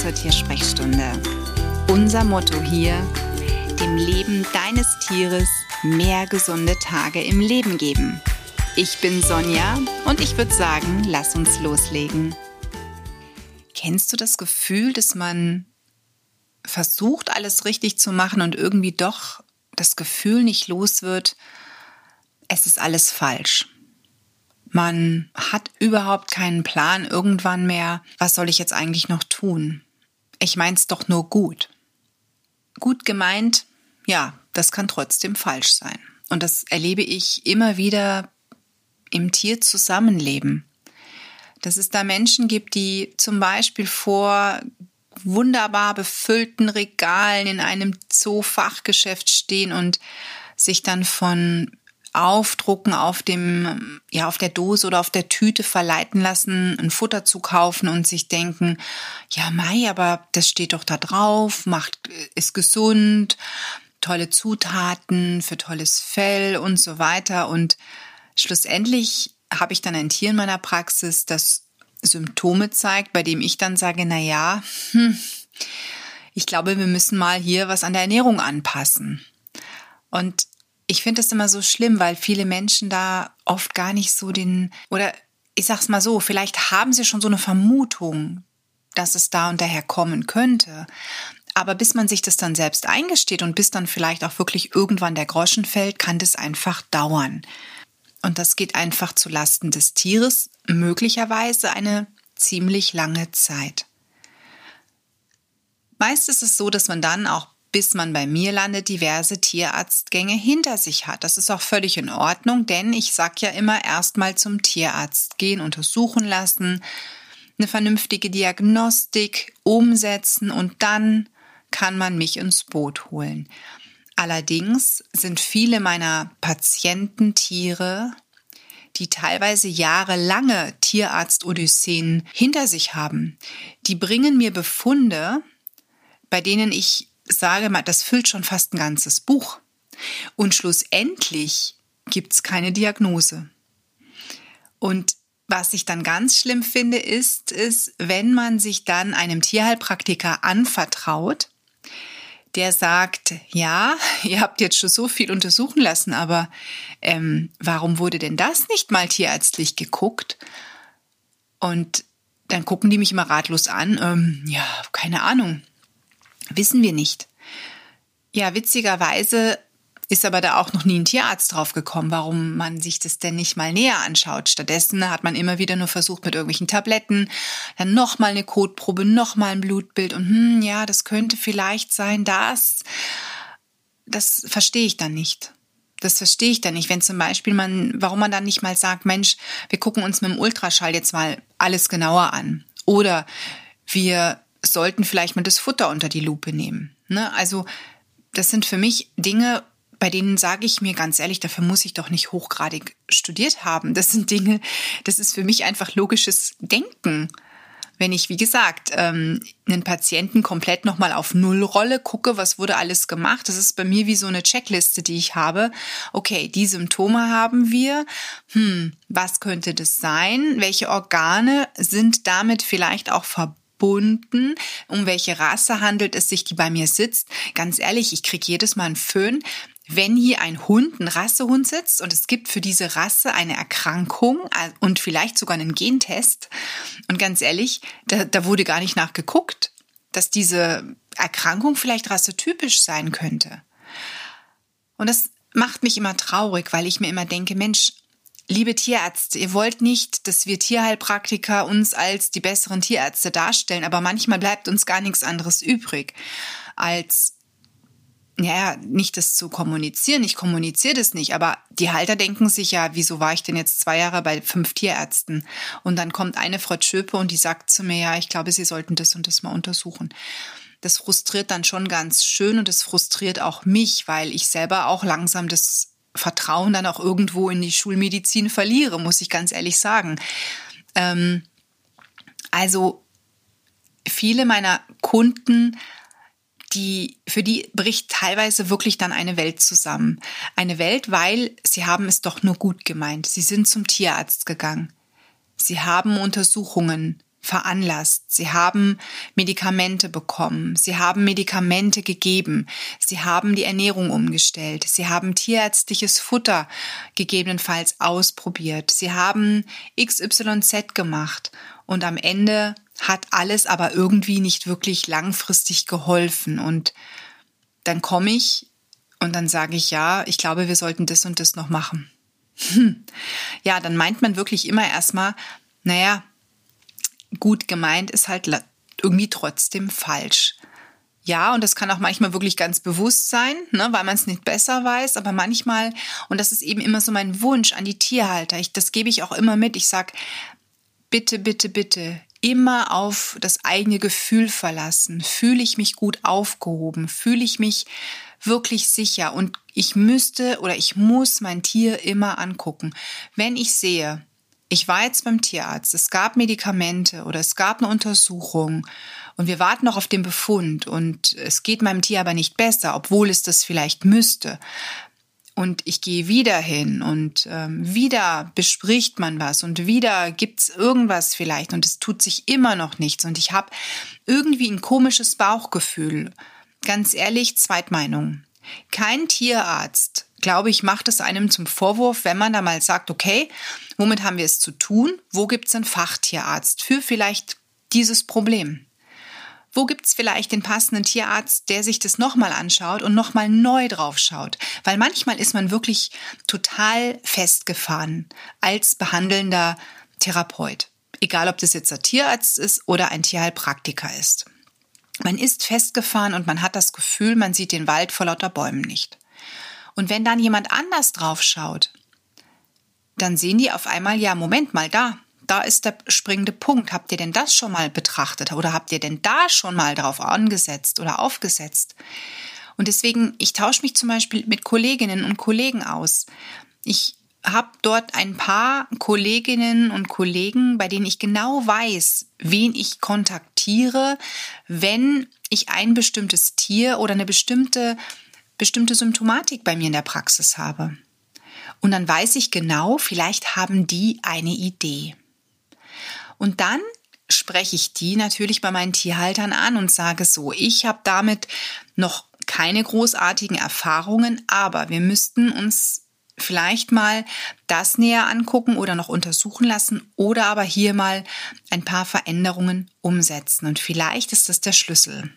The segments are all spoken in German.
zur Tiersprechstunde. Unser Motto hier, dem Leben deines Tieres mehr gesunde Tage im Leben geben. Ich bin Sonja und ich würde sagen, lass uns loslegen. Kennst du das Gefühl, dass man versucht, alles richtig zu machen und irgendwie doch das Gefühl nicht los wird, es ist alles falsch? Man hat überhaupt keinen Plan irgendwann mehr, was soll ich jetzt eigentlich noch tun? Ich mein's doch nur gut. Gut gemeint, ja, das kann trotzdem falsch sein. Und das erlebe ich immer wieder im Tierzusammenleben. Dass es da Menschen gibt, die zum Beispiel vor wunderbar befüllten Regalen in einem Zoo-Fachgeschäft stehen und sich dann von Aufdrucken auf dem, ja, auf der Dose oder auf der Tüte verleiten lassen, ein Futter zu kaufen und sich denken, ja, Mai, aber das steht doch da drauf, macht, ist gesund, tolle Zutaten für tolles Fell und so weiter. Und schlussendlich habe ich dann ein Tier in meiner Praxis, das Symptome zeigt, bei dem ich dann sage, na ja, hm, ich glaube, wir müssen mal hier was an der Ernährung anpassen. Und ich finde es immer so schlimm, weil viele Menschen da oft gar nicht so den, oder ich sag's mal so, vielleicht haben sie schon so eine Vermutung, dass es da und daher kommen könnte. Aber bis man sich das dann selbst eingesteht und bis dann vielleicht auch wirklich irgendwann der Groschen fällt, kann das einfach dauern. Und das geht einfach zu Lasten des Tieres, möglicherweise eine ziemlich lange Zeit. Meist ist es so, dass man dann auch bis man bei mir landet, diverse Tierarztgänge hinter sich hat. Das ist auch völlig in Ordnung, denn ich sag ja immer erstmal zum Tierarzt gehen, untersuchen lassen, eine vernünftige Diagnostik umsetzen und dann kann man mich ins Boot holen. Allerdings sind viele meiner Patiententiere, die teilweise jahrelange Tierarzt-Odysseen hinter sich haben, die bringen mir Befunde, bei denen ich sage mal, das füllt schon fast ein ganzes Buch. Und schlussendlich gibt es keine Diagnose. Und was ich dann ganz schlimm finde, ist, ist, wenn man sich dann einem Tierheilpraktiker anvertraut, der sagt, ja, ihr habt jetzt schon so viel untersuchen lassen, aber ähm, warum wurde denn das nicht mal tierärztlich geguckt? Und dann gucken die mich immer ratlos an, ähm, ja, keine Ahnung. Wissen wir nicht. Ja, witzigerweise ist aber da auch noch nie ein Tierarzt drauf gekommen, warum man sich das denn nicht mal näher anschaut. Stattdessen hat man immer wieder nur versucht mit irgendwelchen Tabletten, dann nochmal eine Kotprobe, nochmal ein Blutbild und hm, ja, das könnte vielleicht sein, das. Das verstehe ich dann nicht. Das verstehe ich dann nicht, wenn zum Beispiel man, warum man dann nicht mal sagt, Mensch, wir gucken uns mit dem Ultraschall jetzt mal alles genauer an. Oder wir sollten vielleicht mal das Futter unter die Lupe nehmen. Ne? Also das sind für mich Dinge, bei denen sage ich mir ganz ehrlich, dafür muss ich doch nicht hochgradig studiert haben. Das sind Dinge, das ist für mich einfach logisches Denken. Wenn ich, wie gesagt, ähm, einen Patienten komplett nochmal auf Null rolle, gucke, was wurde alles gemacht, das ist bei mir wie so eine Checkliste, die ich habe. Okay, die Symptome haben wir. Hm, was könnte das sein? Welche Organe sind damit vielleicht auch verbunden? Gebunden. Um welche Rasse handelt es sich, die bei mir sitzt? Ganz ehrlich, ich kriege jedes Mal einen Föhn, wenn hier ein Hund, ein Rassehund sitzt und es gibt für diese Rasse eine Erkrankung äh, und vielleicht sogar einen Gentest. Und ganz ehrlich, da, da wurde gar nicht nachgeguckt, dass diese Erkrankung vielleicht rassetypisch sein könnte. Und das macht mich immer traurig, weil ich mir immer denke, Mensch, Liebe Tierärzte, ihr wollt nicht, dass wir Tierheilpraktiker uns als die besseren Tierärzte darstellen, aber manchmal bleibt uns gar nichts anderes übrig, als ja, nicht das zu kommunizieren. Ich kommuniziere das nicht, aber die Halter denken sich ja, wieso war ich denn jetzt zwei Jahre bei fünf Tierärzten? Und dann kommt eine Frau Schöpe und die sagt zu mir, ja, ich glaube, Sie sollten das und das mal untersuchen. Das frustriert dann schon ganz schön und es frustriert auch mich, weil ich selber auch langsam das Vertrauen dann auch irgendwo in die Schulmedizin verliere, muss ich ganz ehrlich sagen. Ähm, also viele meiner Kunden, die, für die bricht teilweise wirklich dann eine Welt zusammen. Eine Welt, weil sie haben es doch nur gut gemeint. Sie sind zum Tierarzt gegangen. Sie haben Untersuchungen veranlasst. Sie haben Medikamente bekommen. Sie haben Medikamente gegeben. Sie haben die Ernährung umgestellt. Sie haben tierärztliches Futter gegebenenfalls ausprobiert. Sie haben XYZ gemacht. Und am Ende hat alles aber irgendwie nicht wirklich langfristig geholfen. Und dann komme ich und dann sage ich, ja, ich glaube, wir sollten das und das noch machen. Hm. Ja, dann meint man wirklich immer erstmal, naja, gut gemeint ist halt irgendwie trotzdem falsch. Ja, und das kann auch manchmal wirklich ganz bewusst sein, ne, weil man es nicht besser weiß, aber manchmal, und das ist eben immer so mein Wunsch an die Tierhalter, ich, das gebe ich auch immer mit, ich sag, bitte, bitte, bitte, immer auf das eigene Gefühl verlassen. Fühle ich mich gut aufgehoben? Fühle ich mich wirklich sicher? Und ich müsste oder ich muss mein Tier immer angucken. Wenn ich sehe, ich war jetzt beim Tierarzt, es gab Medikamente oder es gab eine Untersuchung und wir warten noch auf den Befund und es geht meinem Tier aber nicht besser, obwohl es das vielleicht müsste. Und ich gehe wieder hin und ähm, wieder bespricht man was und wieder gibt's irgendwas vielleicht und es tut sich immer noch nichts und ich habe irgendwie ein komisches Bauchgefühl. Ganz ehrlich, Zweitmeinung. Kein Tierarzt glaube ich, macht es einem zum Vorwurf, wenn man da mal sagt, okay, womit haben wir es zu tun? Wo gibt es einen Fachtierarzt für vielleicht dieses Problem? Wo gibt es vielleicht den passenden Tierarzt, der sich das nochmal anschaut und nochmal neu drauf schaut? Weil manchmal ist man wirklich total festgefahren als behandelnder Therapeut. Egal, ob das jetzt ein Tierarzt ist oder ein Tierheilpraktiker ist. Man ist festgefahren und man hat das Gefühl, man sieht den Wald vor lauter Bäumen nicht. Und wenn dann jemand anders drauf schaut, dann sehen die auf einmal, ja, Moment mal, da, da ist der springende Punkt. Habt ihr denn das schon mal betrachtet? Oder habt ihr denn da schon mal drauf angesetzt oder aufgesetzt? Und deswegen, ich tausche mich zum Beispiel mit Kolleginnen und Kollegen aus. Ich habe dort ein paar Kolleginnen und Kollegen, bei denen ich genau weiß, wen ich kontaktiere, wenn ich ein bestimmtes Tier oder eine bestimmte bestimmte Symptomatik bei mir in der Praxis habe. Und dann weiß ich genau, vielleicht haben die eine Idee. Und dann spreche ich die natürlich bei meinen Tierhaltern an und sage so, ich habe damit noch keine großartigen Erfahrungen, aber wir müssten uns vielleicht mal das näher angucken oder noch untersuchen lassen oder aber hier mal ein paar Veränderungen umsetzen. Und vielleicht ist das der Schlüssel.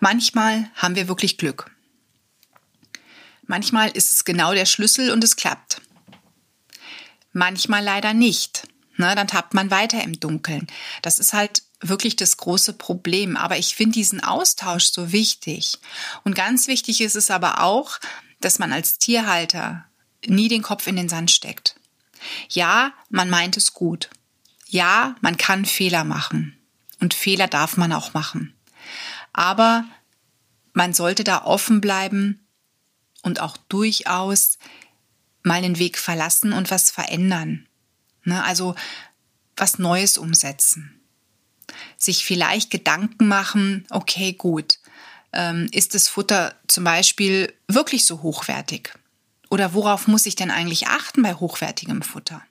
Manchmal haben wir wirklich Glück. Manchmal ist es genau der Schlüssel und es klappt. Manchmal leider nicht. Ne, dann tappt man weiter im Dunkeln. Das ist halt wirklich das große Problem. Aber ich finde diesen Austausch so wichtig. Und ganz wichtig ist es aber auch, dass man als Tierhalter nie den Kopf in den Sand steckt. Ja, man meint es gut. Ja, man kann Fehler machen. Und Fehler darf man auch machen. Aber man sollte da offen bleiben und auch durchaus mal einen Weg verlassen und was verändern. Ne? Also was Neues umsetzen. Sich vielleicht Gedanken machen, okay, gut, ähm, ist das Futter zum Beispiel wirklich so hochwertig? Oder worauf muss ich denn eigentlich achten bei hochwertigem Futter?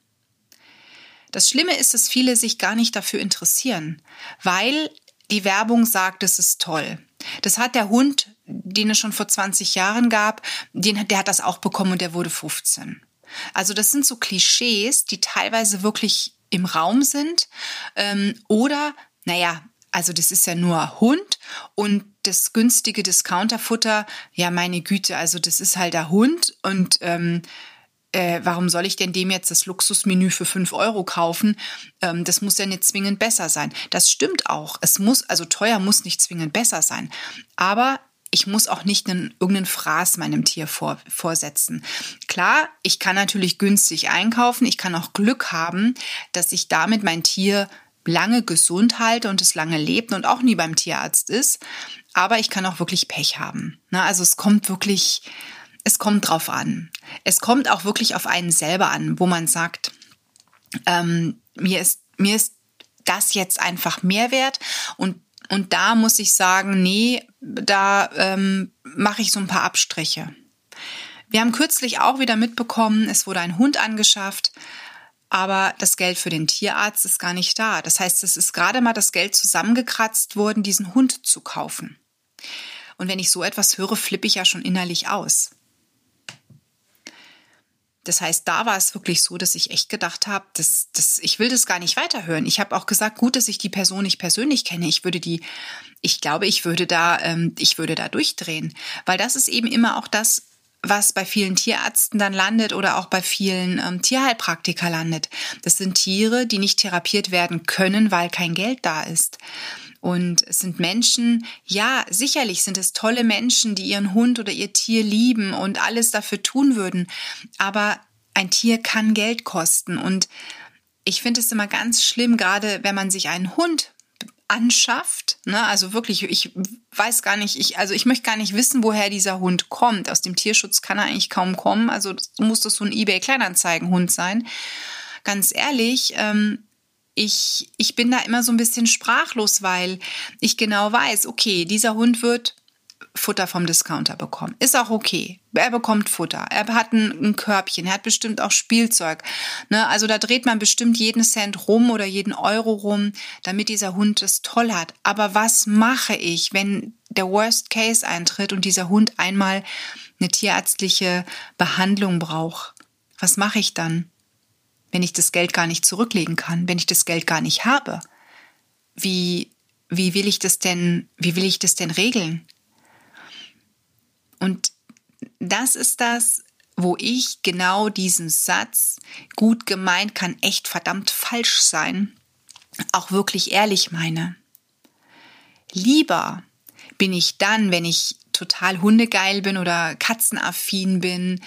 Das Schlimme ist, dass viele sich gar nicht dafür interessieren, weil die Werbung sagt, es ist toll. Das hat der Hund, den es schon vor 20 Jahren gab, den, der hat das auch bekommen und der wurde 15. Also das sind so Klischees, die teilweise wirklich im Raum sind. Ähm, oder, naja, also das ist ja nur Hund und das günstige Discounterfutter, ja meine Güte, also das ist halt der Hund und ähm, äh, warum soll ich denn dem jetzt das Luxusmenü für fünf Euro kaufen? Ähm, das muss ja nicht zwingend besser sein. Das stimmt auch. Es muss, also teuer muss nicht zwingend besser sein. Aber ich muss auch nicht einen, irgendeinen Fraß meinem Tier vor, vorsetzen. Klar, ich kann natürlich günstig einkaufen. Ich kann auch Glück haben, dass ich damit mein Tier lange gesund halte und es lange lebt und auch nie beim Tierarzt ist. Aber ich kann auch wirklich Pech haben. Na, also es kommt wirklich es kommt drauf an. Es kommt auch wirklich auf einen selber an, wo man sagt, ähm, mir ist, mir ist das jetzt einfach Mehrwert und und da muss ich sagen, nee, da ähm, mache ich so ein paar Abstriche. Wir haben kürzlich auch wieder mitbekommen, es wurde ein Hund angeschafft aber das Geld für den Tierarzt ist gar nicht da. Das heißt, es ist gerade mal das Geld zusammengekratzt worden, diesen Hund zu kaufen. Und wenn ich so etwas höre, flippe ich ja schon innerlich aus. Das heißt, da war es wirklich so, dass ich echt gedacht habe, dass, dass, ich will das gar nicht weiterhören. Ich habe auch gesagt, gut, dass ich die Person nicht persönlich kenne. Ich würde die, ich glaube, ich würde da, ähm, ich würde da durchdrehen, weil das ist eben immer auch das, was bei vielen Tierärzten dann landet oder auch bei vielen ähm, Tierheilpraktiker landet. Das sind Tiere, die nicht therapiert werden können, weil kein Geld da ist. Und es sind Menschen, ja, sicherlich sind es tolle Menschen, die ihren Hund oder ihr Tier lieben und alles dafür tun würden. Aber ein Tier kann Geld kosten. Und ich finde es immer ganz schlimm, gerade wenn man sich einen Hund anschafft. Ne? Also wirklich, ich weiß gar nicht, ich, also ich möchte gar nicht wissen, woher dieser Hund kommt. Aus dem Tierschutz kann er eigentlich kaum kommen. Also muss das so ein eBay-Kleinanzeigen-Hund sein. Ganz ehrlich, ähm, ich, ich bin da immer so ein bisschen sprachlos, weil ich genau weiß, okay, dieser Hund wird Futter vom Discounter bekommen. Ist auch okay. Er bekommt Futter. Er hat ein, ein Körbchen. Er hat bestimmt auch Spielzeug. Ne? Also da dreht man bestimmt jeden Cent rum oder jeden Euro rum, damit dieser Hund es toll hat. Aber was mache ich, wenn der Worst Case eintritt und dieser Hund einmal eine tierärztliche Behandlung braucht? Was mache ich dann, wenn ich das Geld gar nicht zurücklegen kann, wenn ich das Geld gar nicht habe? Wie, wie will ich das denn, wie will ich das denn regeln? Und das ist das, wo ich genau diesen Satz, gut gemeint kann echt verdammt falsch sein, auch wirklich ehrlich meine. Lieber bin ich dann, wenn ich total hundegeil bin oder katzenaffin bin,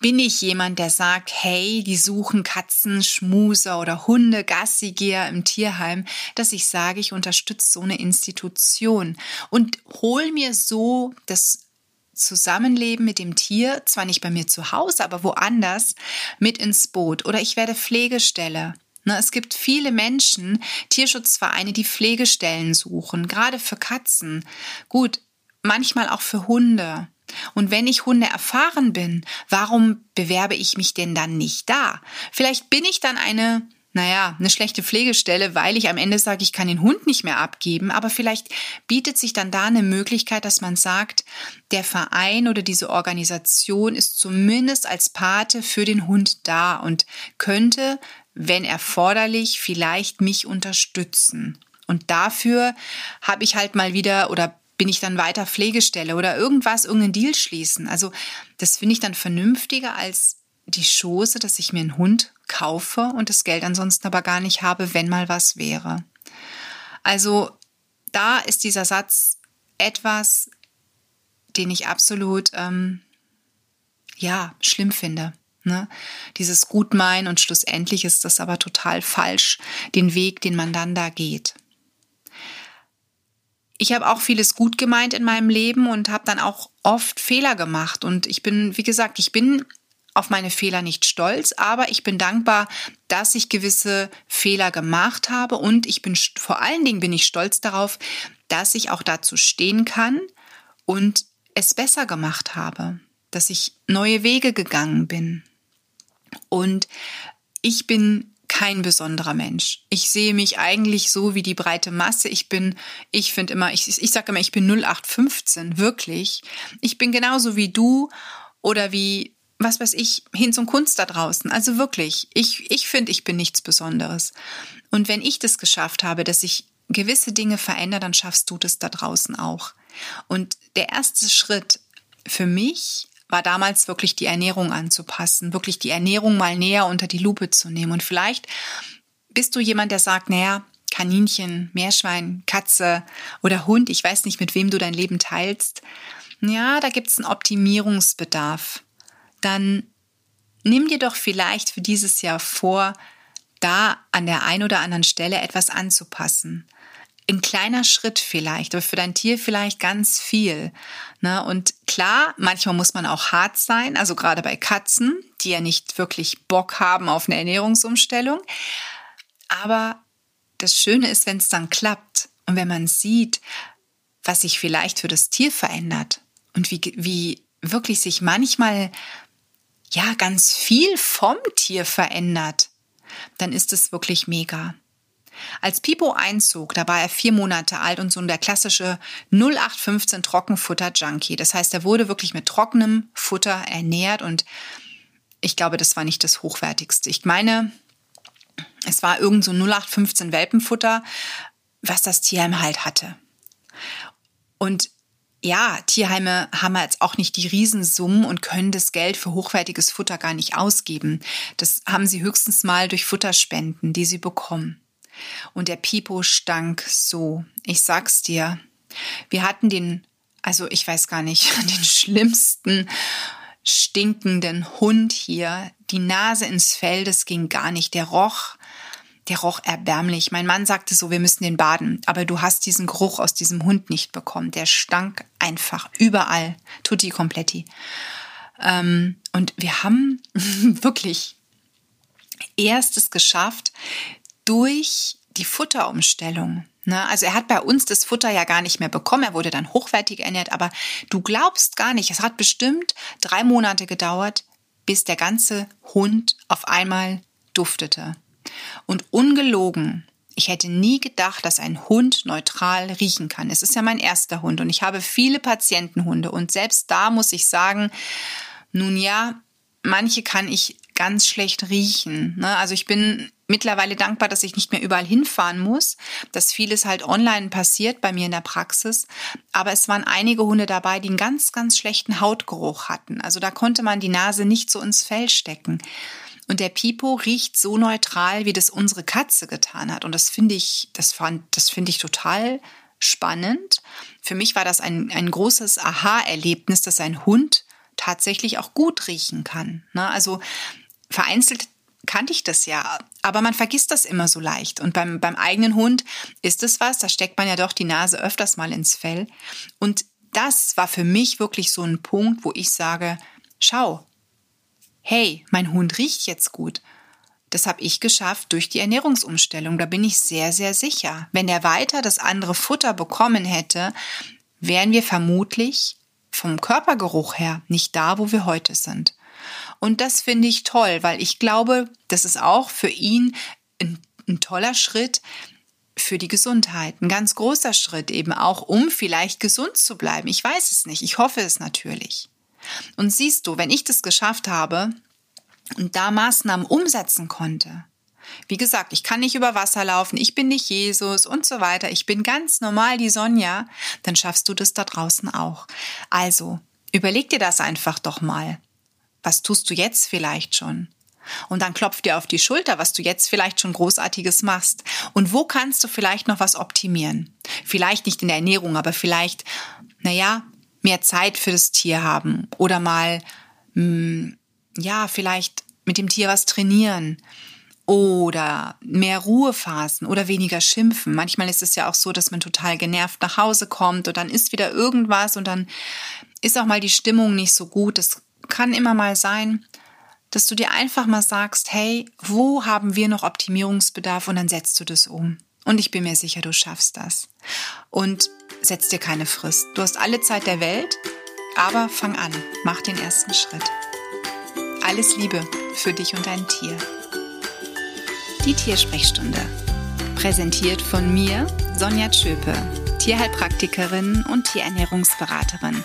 bin ich jemand, der sagt, hey, die suchen Katzen, Schmuser oder Hunde, Gassigeher im Tierheim, dass ich sage, ich unterstütze so eine Institution und hol mir so das Zusammenleben mit dem Tier, zwar nicht bei mir zu Hause, aber woanders, mit ins Boot. Oder ich werde Pflegestelle. Ne, es gibt viele Menschen, Tierschutzvereine, die Pflegestellen suchen, gerade für Katzen. Gut, manchmal auch für Hunde. Und wenn ich Hunde erfahren bin, warum bewerbe ich mich denn dann nicht da? Vielleicht bin ich dann eine naja, eine schlechte Pflegestelle, weil ich am Ende sage, ich kann den Hund nicht mehr abgeben. Aber vielleicht bietet sich dann da eine Möglichkeit, dass man sagt, der Verein oder diese Organisation ist zumindest als Pate für den Hund da und könnte, wenn erforderlich, vielleicht mich unterstützen. Und dafür habe ich halt mal wieder oder bin ich dann weiter Pflegestelle oder irgendwas, irgendeinen Deal schließen. Also das finde ich dann vernünftiger als die Chance, dass ich mir einen Hund kaufe und das Geld ansonsten aber gar nicht habe, wenn mal was wäre. Also da ist dieser Satz etwas, den ich absolut ähm, ja schlimm finde. Ne? Dieses Gutmein und schlussendlich ist das aber total falsch, den Weg, den man dann da geht. Ich habe auch vieles gut gemeint in meinem Leben und habe dann auch oft Fehler gemacht. Und ich bin, wie gesagt, ich bin auf meine Fehler nicht stolz, aber ich bin dankbar, dass ich gewisse Fehler gemacht habe und ich bin vor allen Dingen bin ich stolz darauf, dass ich auch dazu stehen kann und es besser gemacht habe, dass ich neue Wege gegangen bin. Und ich bin kein besonderer Mensch. Ich sehe mich eigentlich so wie die breite Masse. Ich bin, ich finde immer, ich, ich sage immer, ich bin 0815, wirklich. Ich bin genauso wie du oder wie was weiß ich, hin zum Kunst da draußen. Also wirklich, ich, ich finde, ich bin nichts Besonderes. Und wenn ich das geschafft habe, dass ich gewisse Dinge verändere, dann schaffst du das da draußen auch. Und der erste Schritt für mich war damals wirklich die Ernährung anzupassen, wirklich die Ernährung mal näher unter die Lupe zu nehmen. Und vielleicht bist du jemand, der sagt, naja, Kaninchen, Meerschwein, Katze oder Hund, ich weiß nicht, mit wem du dein Leben teilst. Ja, da gibt es einen Optimierungsbedarf dann nimm dir doch vielleicht für dieses Jahr vor, da an der einen oder anderen Stelle etwas anzupassen. Ein kleiner Schritt vielleicht, aber für dein Tier vielleicht ganz viel. Ne? Und klar, manchmal muss man auch hart sein, also gerade bei Katzen, die ja nicht wirklich Bock haben auf eine Ernährungsumstellung. Aber das Schöne ist, wenn es dann klappt und wenn man sieht, was sich vielleicht für das Tier verändert und wie, wie wirklich sich manchmal ja ganz viel vom Tier verändert. dann ist es wirklich mega. Als Pipo einzog, da war er vier Monate alt und so der klassische 0815 Trockenfutter-Junkie. Das heißt, er wurde wirklich mit trockenem Futter ernährt und ich glaube, das war nicht das Hochwertigste. Ich meine, es war irgend so 0815 Welpenfutter, was das Tierheim halt hatte. Und ja, Tierheime haben jetzt auch nicht die Riesensummen und können das Geld für hochwertiges Futter gar nicht ausgeben. Das haben sie höchstens mal durch Futterspenden, die sie bekommen. Und der Pipo stank so. Ich sag's dir. Wir hatten den, also ich weiß gar nicht, den schlimmsten stinkenden Hund hier. Die Nase ins Fell, das ging gar nicht. Der roch der roch erbärmlich. Mein Mann sagte so, wir müssen den baden. Aber du hast diesen Geruch aus diesem Hund nicht bekommen. Der stank einfach überall. Tutti completi. Ähm, und wir haben wirklich erstes geschafft durch die Futterumstellung. Ne? Also er hat bei uns das Futter ja gar nicht mehr bekommen. Er wurde dann hochwertig ernährt. Aber du glaubst gar nicht, es hat bestimmt drei Monate gedauert, bis der ganze Hund auf einmal duftete. Und ungelogen, ich hätte nie gedacht, dass ein Hund neutral riechen kann. Es ist ja mein erster Hund und ich habe viele Patientenhunde und selbst da muss ich sagen, nun ja, manche kann ich ganz schlecht riechen. Ne? Also ich bin mittlerweile dankbar, dass ich nicht mehr überall hinfahren muss, dass vieles halt online passiert bei mir in der Praxis. Aber es waren einige Hunde dabei, die einen ganz, ganz schlechten Hautgeruch hatten. Also da konnte man die Nase nicht so ins Fell stecken. Und der Pipo riecht so neutral, wie das unsere Katze getan hat. Und das finde ich, das fand, das finde ich total spannend. Für mich war das ein, ein großes Aha-Erlebnis, dass ein Hund tatsächlich auch gut riechen kann. Ne? Also vereinzelt kannte ich das ja, aber man vergisst das immer so leicht. Und beim, beim eigenen Hund ist es was, da steckt man ja doch die Nase öfters mal ins Fell. Und das war für mich wirklich so ein Punkt, wo ich sage, schau, hey, mein Hund riecht jetzt gut. Das habe ich geschafft durch die Ernährungsumstellung. Da bin ich sehr, sehr sicher. Wenn er weiter das andere Futter bekommen hätte, wären wir vermutlich vom Körpergeruch her nicht da, wo wir heute sind. Und das finde ich toll, weil ich glaube, das ist auch für ihn ein, ein toller Schritt für die Gesundheit. Ein ganz großer Schritt eben auch, um vielleicht gesund zu bleiben. Ich weiß es nicht. Ich hoffe es natürlich. Und siehst du, wenn ich das geschafft habe und da Maßnahmen umsetzen konnte, wie gesagt, ich kann nicht über Wasser laufen, ich bin nicht Jesus und so weiter, ich bin ganz normal die Sonja, dann schaffst du das da draußen auch. Also, überleg dir das einfach doch mal. Was tust du jetzt vielleicht schon? Und dann klopf dir auf die Schulter, was du jetzt vielleicht schon Großartiges machst. Und wo kannst du vielleicht noch was optimieren? Vielleicht nicht in der Ernährung, aber vielleicht, naja, mehr Zeit für das Tier haben oder mal, mh, hm, ja, vielleicht mit dem Tier was trainieren oder mehr Ruhephasen oder weniger schimpfen. Manchmal ist es ja auch so, dass man total genervt nach Hause kommt und dann ist wieder irgendwas und dann ist auch mal die Stimmung nicht so gut. Das kann immer mal sein, dass du dir einfach mal sagst, hey, wo haben wir noch Optimierungsbedarf und dann setzt du das um. Und ich bin mir sicher, du schaffst das. Und setz dir keine Frist. Du hast alle Zeit der Welt, aber fang an, mach den ersten Schritt. Alles Liebe für dich und dein Tier. Die Tiersprechstunde. Präsentiert von mir, Sonja Tschöpe, Tierheilpraktikerin und Tierernährungsberaterin.